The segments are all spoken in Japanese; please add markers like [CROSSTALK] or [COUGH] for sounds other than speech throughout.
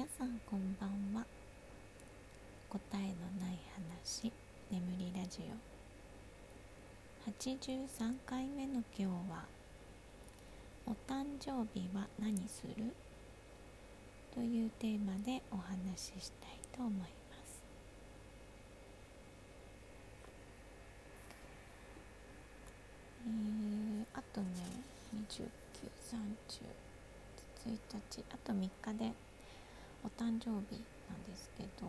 皆さんこんばんは。答えのない話眠りラジオ。83回目の今日は「お誕生日は何する?」というテーマでお話ししたいと思います。えー、あとね2930 1日あと3日でお誕生日なんですけど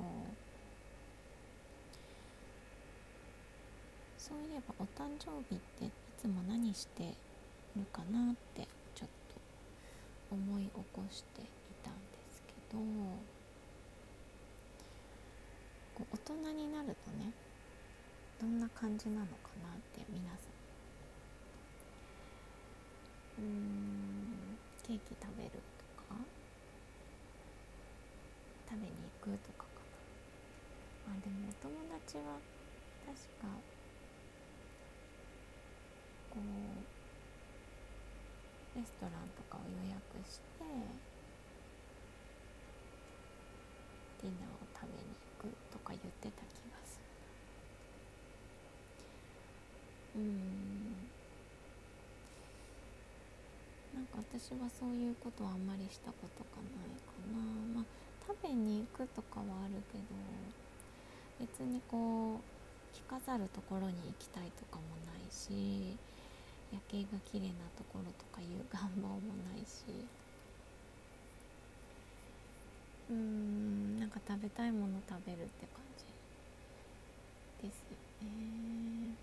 そういえばお誕生日っていつも何してるかなってちょっと思い起こしていたんですけどこう大人になるとねどんな感じなのかなって皆さん。うんケーキ食べる。食べに行くとかかなあでもお友達は確かこうレストランとかを予約してディナーを食べに行くとか言ってた気がするうんなんか私はそういうことはあんまりしたことがないかな。まあ食べに行くとかはあるけど別にこう着飾るところに行きたいとかもないし夜景が綺麗なところとかいう願望もないし。うーんなんか食べたいもの食べるって感じ。ですよね。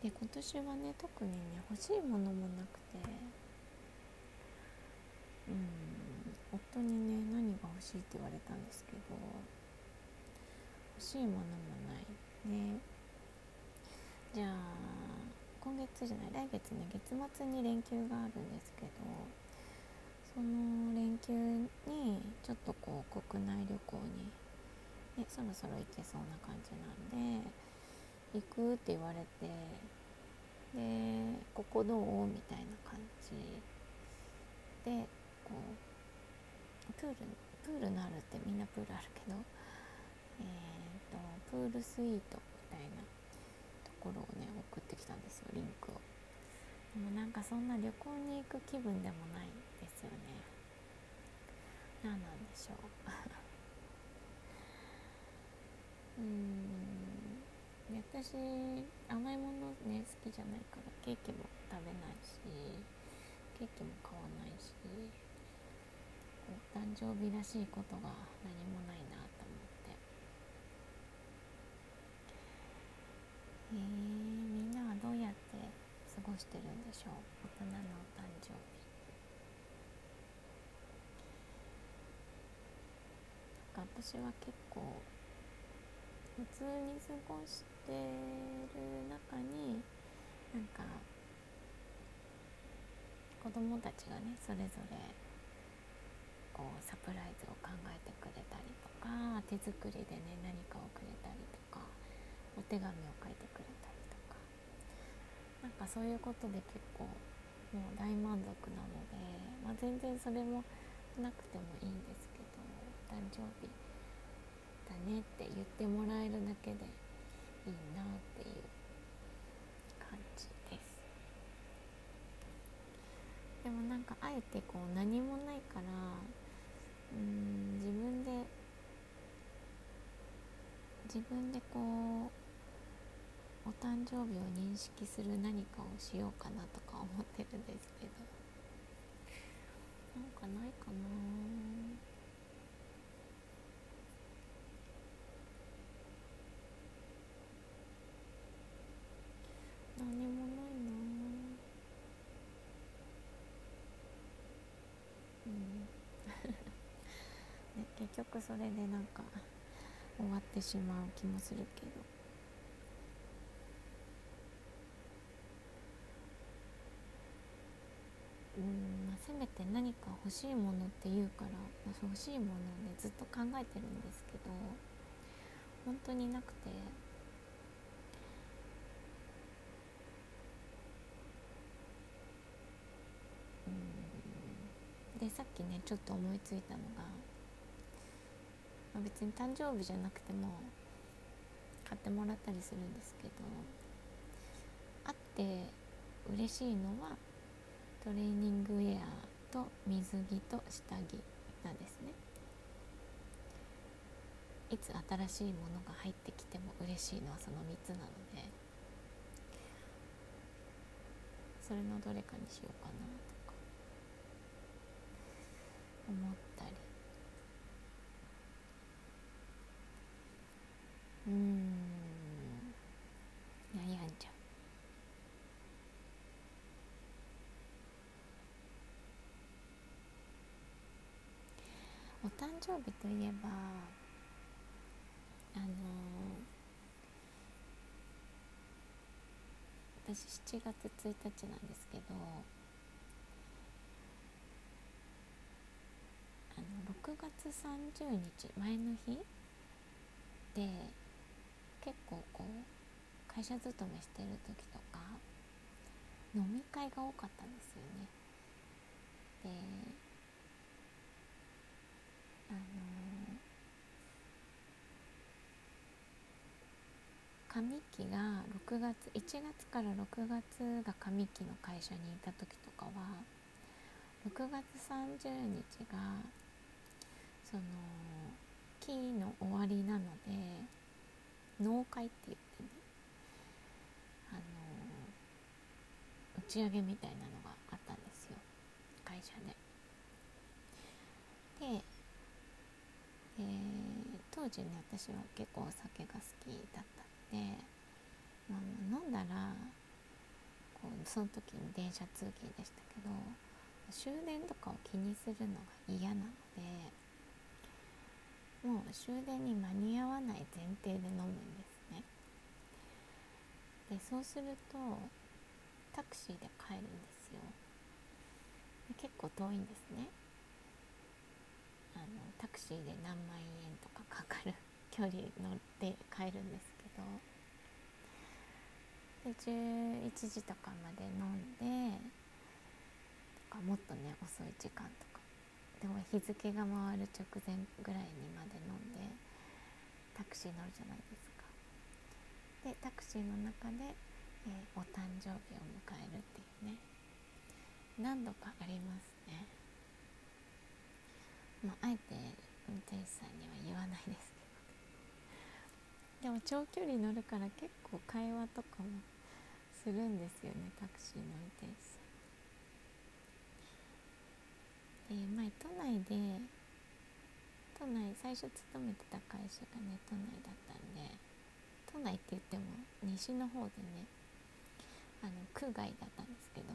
で今年はね特にね欲しいものもなくて。うん。夫にね何が欲しいって言われたんですけど欲しいものもない。ねじゃあ今月じゃない来月ね月末に連休があるんですけどその連休にちょっとこう国内旅行に、ね、そろそろ行けそうな感じなんで行くって言われてでここどう？みたいな感じでこうプールプールのあるってみんなプールあるけどえーと、とプールスイートみたいなところをね送ってきたんですよリンクを。でもなんかそんな旅行に行く気分でもないですよね。何なんでしょう。[LAUGHS] うん。私甘いものね好きじゃないからケーキも食べないしケーキも買わないし。お誕生日らしいことが何もないなと思って。えー、みんなはどうやって過ごしてるんでしょう？大人のお誕生日。なんか私は結構普通に過ごしてる中になんか子供たちがねそれぞれこうサプライズを考えてくれたりとか手作りでね何かをくれたりとかお手紙を書いてくれたりとか。なんかそういうことで結構もう大満足なので、まあ、全然それもなくてもいいんですけど誕生日だねって言ってもらえるだけでいいなっていう感じです。でもなんかあえてこう何もないからうん自分で自分でこうお誕生日を認識する何かをしようかなとか思ってるんですけど。なんかないかな。何もないな。うん。[LAUGHS] ね、結局それでなんか終わってしまう気もするけど。うんまあ、せめて何か欲しいものって言うから、まあ、欲しいものをねずっと考えてるんですけど本当になくて。うん。でさっきねちょっと思いついたのがま、別に誕生日じゃなくても買ってもらったりするんですけどあって嬉しいのはトレーニングウェアと水着と下着なんですね。いつ新しいものが入ってきても嬉しいのはその3つなのでそれのどれかにしようかなとか思ったりうん悩んじゃうお誕生日といえばあの私7月1日なんですけどあの6月30日前の日で結構こう会社勤めしてる時とか飲み会が多かったんですよね。であの上期が6月1月から6月が上期の会社にいた時とかは6月30日がその期の終わりなので納会って言ってねあの打ち上げみたいなのがあったんですよ会社で。でえー、当時ね私は結構お酒が好きだったので、まあ、飲んだらこうその時に電車通勤でしたけど終電とかを気にするのが嫌なのでもう終電に間に合わない前提で飲むんですね。でそうするとタクシーで帰るんですよ。で結構遠いんですね。あのタクシーで何万円とかかかる距離乗って帰るんですけど。11時とかまで飲んでとかもっとね遅い時間とかでも日付が回る直前ぐらいにまで飲んでタクシー乗るじゃないですかでタクシーの中で、えー、お誕生日を迎えるっていうね何度かありますねまあ、あえて運転手さんには言わないですけどでも長距離乗るから結構会話とかもするんですよねタクシーの運転手さん。で前都内で都内最初勤めてた会社がね都内だったんで都内って言っても西の方でねあの区外だったんですけど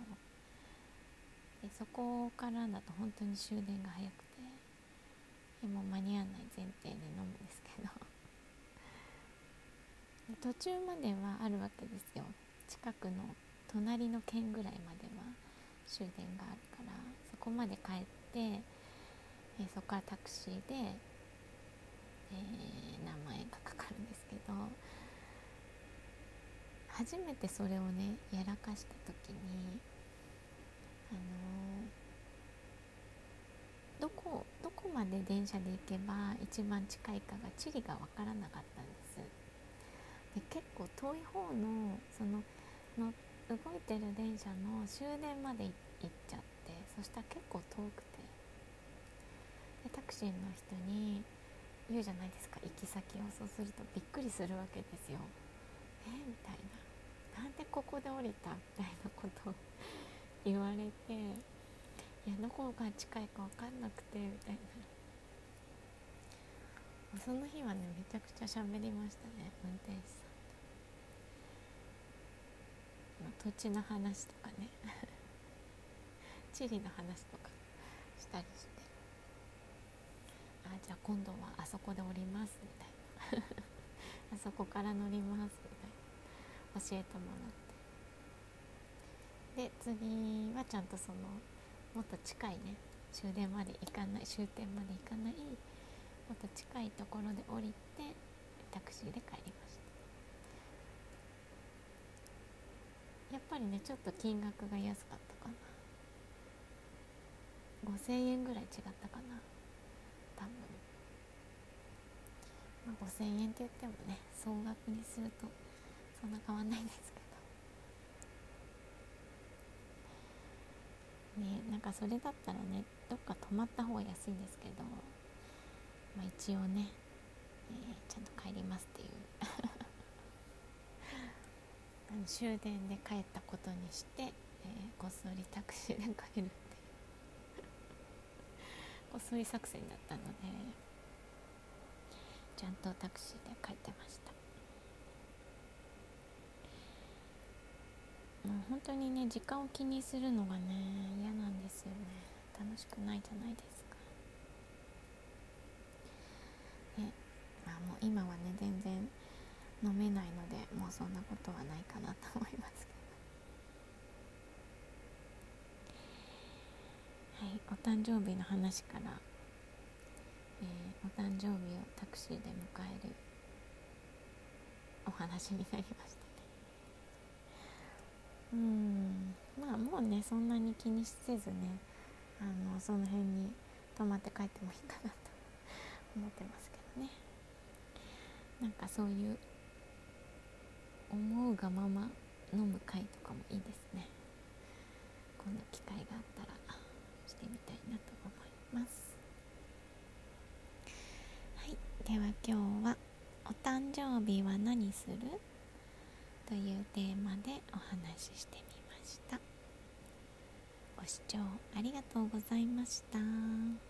でそこからだと本当に終電が早くてでも間に合わない前提で飲むんですけど。途中まではあるわけですよ。近くの隣の県ぐらいまでは終電があるからそこまで帰って、えそこからタクシーで、えー、何万円かかかるんですけど初めてそれをねやらかした時にあのーどこどこまで電車で行けば一番近いかが地理が分からなかったんです遠い方のそのの動いてる電車の終電まで行っちゃってそしたら結構遠くて。でタクシーの人に言うじゃないですか行き先をそうするとびっくりするわけですよ。えみたいな。なんでここで降りた？みたいなことを [LAUGHS] 言われていやどこが近いか分かんなくてみたいな。その日はねめちゃくちゃ喋りましたね運転手さん。土地の話とかね。[LAUGHS] 地理の話とかしたりして。あじゃあ今度はあそこで降りますみたいな。[LAUGHS] あそこから乗りますみたいな教えてもらって。で次はちゃんとそのもっと近いね。終電まで行かない終点まで行かないもっと近いところで降りてタクシーで帰りましたやっぱりねちょっと金額が安かったかな。5000円ぐらい違ったかな。多分。まあ、5000円って言ってもね総額にするとそんな変わんないんですけど。ねなんかそれだったらねどっか泊まった方が安いんですけど、まあ、一応ね、えー、ちゃんと帰りますっていう終電で帰ったことにして、えー、こっそりタクシーで帰るって [LAUGHS] こっそり作戦だったのでちゃんとタクシーで帰ってました。もう本当にね時間を気にするのがね嫌なんですよね。楽しくないじゃないですか。ねまあもう今はね全然飲めないのでもうそんなことはないかなと思いますけど。はいお誕生日の話から、えー、お誕生日をタクシーで迎えるお話になりましたね。うんまあもうねそんなに気にせずねあのその辺に泊まって帰ってもいいかなと思ってますけどね。なんかそういう思うがまま飲む会とかもいいですね今度機会があったらしてみたいなと思いますはいでは今日は「お誕生日は何する?」というテーマでお話ししてみましたご視聴ありがとうございました。